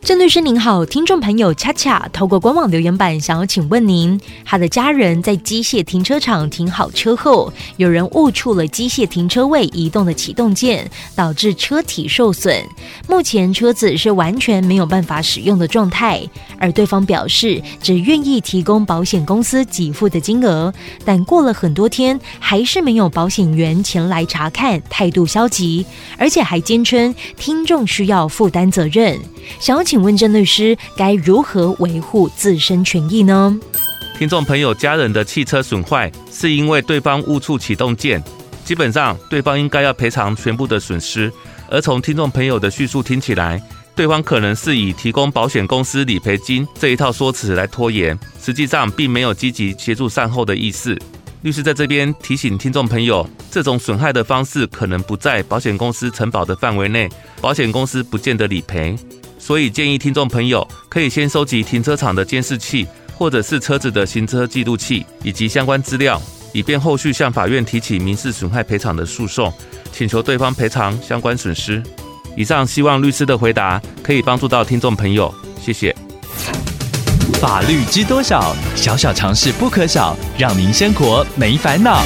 郑律师您好，听众朋友恰恰透过官网留言板想要请问您，他的家人在机械停车场停好车后，有人误触了机械停车位移动的启动键，导致车体受损。目前车子是完全没有办法使用的状态，而对方表示只愿意提供保险公司给付的金额，但过了很多天还是没有保险员前来查看，态度消极，而且还坚称听众需要负担责任，想要请。问郑律师该如何维护自身权益呢？听众朋友家人的汽车损坏是因为对方误触启动键，基本上对方应该要赔偿全部的损失。而从听众朋友的叙述听起来，对方可能是以提供保险公司理赔金这一套说辞来拖延，实际上并没有积极协助善后的意思。律师在这边提醒听众朋友，这种损害的方式可能不在保险公司承保的范围内，保险公司不见得理赔。所以建议听众朋友可以先收集停车场的监视器，或者是车子的行车记录器以及相关资料，以便后续向法院提起民事损害赔偿的诉讼，请求对方赔偿相关损失。以上希望律师的回答可以帮助到听众朋友，谢谢。法律知多少？小小常识不可少，让您生活没烦恼。